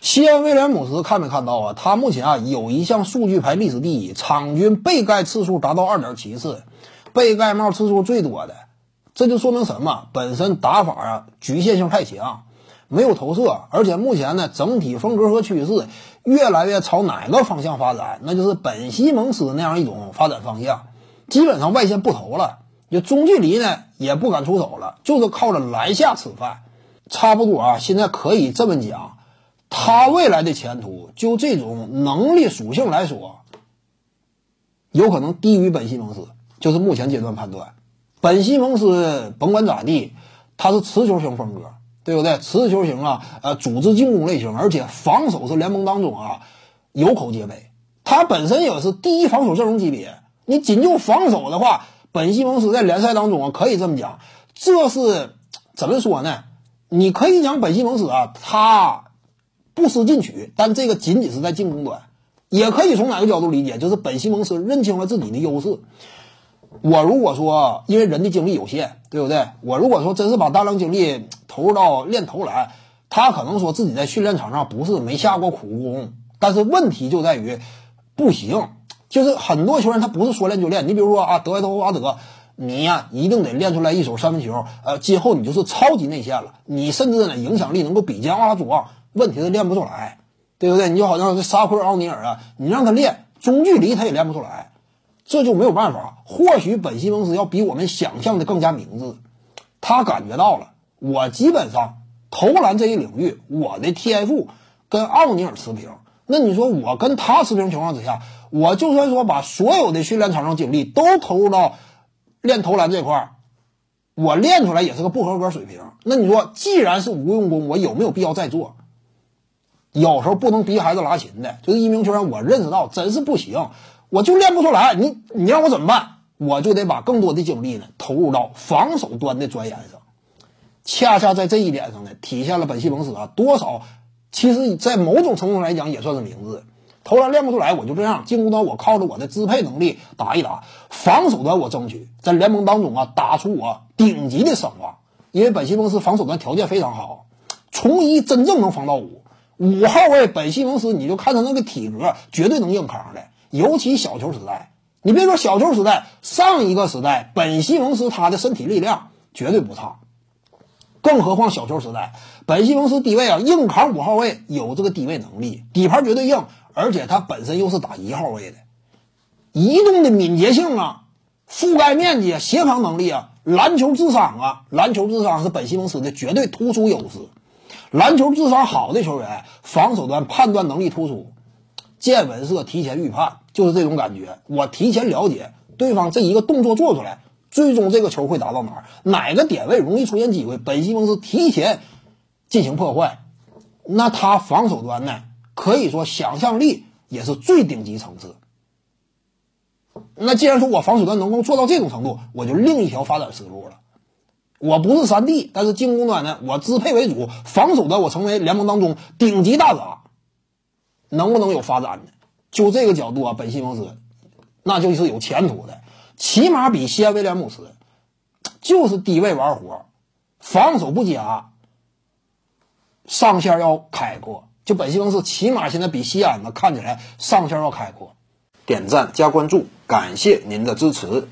西安威廉姆斯看没看到啊？他目前啊有一项数据排历史第一，场均被盖次数达到二点七次，被盖帽次数最多的，这就说明什么？本身打法啊局限性太强，没有投射，而且目前呢整体风格和趋势越来越朝哪个方向发展？那就是本西蒙斯那样一种发展方向，基本上外线不投了。就中距离呢，也不敢出手了，就是靠着篮下吃饭，差不多啊。现在可以这么讲，他未来的前途，就这种能力属性来说，有可能低于本西蒙斯。就是目前阶段判断，本西蒙斯甭管咋地，他是持球型风格，对不对？持球型啊，呃，组织进攻类型，而且防守是联盟当中啊有口皆碑。他本身也是第一防守阵容级别，你仅就防守的话。本西蒙斯在联赛当中啊，可以这么讲，这是怎么说呢？你可以讲本西蒙斯啊，他不思进取，但这个仅仅是在进攻端。也可以从哪个角度理解，就是本西蒙斯认清了自己的优势。我如果说，因为人的精力有限，对不对？我如果说真是把大量精力投入到练投篮，他可能说自己在训练场上不是没下过苦功，但是问题就在于不行。就是很多球员他不是说练就练，你比如说啊，德怀特·霍华德，你呀一定得练出来一手三分球，呃，今后你就是超级内线了，你甚至呢影响力能够比肩阿拉祖旺，问题是练不出来，对不对？你就好像这沙库尔·奥尼尔啊，你让他练中距离他也练不出来，这就没有办法。或许本西蒙斯要比我们想象的更加明智，他感觉到了，我基本上投篮这一领域，我的天赋跟奥尼尔持平。那你说我跟他持平情况之下，我就算说把所有的训练场上精力都投入到练投篮这块儿，我练出来也是个不合格水平。那你说，既然是无用功，我有没有必要再做？有时候不能逼孩子拉琴的，就是一名球员，我认识到真是不行，我就练不出来。你你让我怎么办？我就得把更多的精力呢投入到防守端的钻研上。恰恰在这一点上呢，体现了本西蒙斯啊多少。其实，在某种程度上来讲，也算是明智。投篮练不出来，我就这样；进攻端我靠着我的支配能力打一打；防守端我争取在联盟当中啊打出我顶级的声望。因为本西蒙斯防守端条件非常好，从一真正能防到五。五号位本西蒙斯，你就看他那个体格，绝对能硬扛的。尤其小球时代，你别说小球时代，上一个时代，本西蒙斯他的身体力量绝对不差。更何况小球时代，本西蒙斯低位啊，硬扛五号位有这个低位能力，底盘绝对硬，而且他本身又是打一号位的，移动的敏捷性啊，覆盖面积啊、协防能力啊，篮球智商啊，篮球智商是本西蒙斯的绝对突出优势。篮球智商好的球员，防守端判断能力突出，见闻色提前预判，就是这种感觉。我提前了解对方这一个动作做出来。最终这个球会打到哪儿？哪个点位容易出现机会？本西蒙斯提前进行破坏，那他防守端呢？可以说想象力也是最顶级层次。那既然说我防守端能够做到这种程度，我就另一条发展思路了。我不是三 D，但是进攻端呢，我支配为主，防守端我成为联盟当中顶级大闸，能不能有发展呢？就这个角度啊，本西蒙斯那就是有前途的。起码比西安威廉姆斯就是低位玩活，防守不佳，上线要开阔。就本西蒙斯起码现在比西安呢看起来上线要开阔。点赞加关注，感谢您的支持。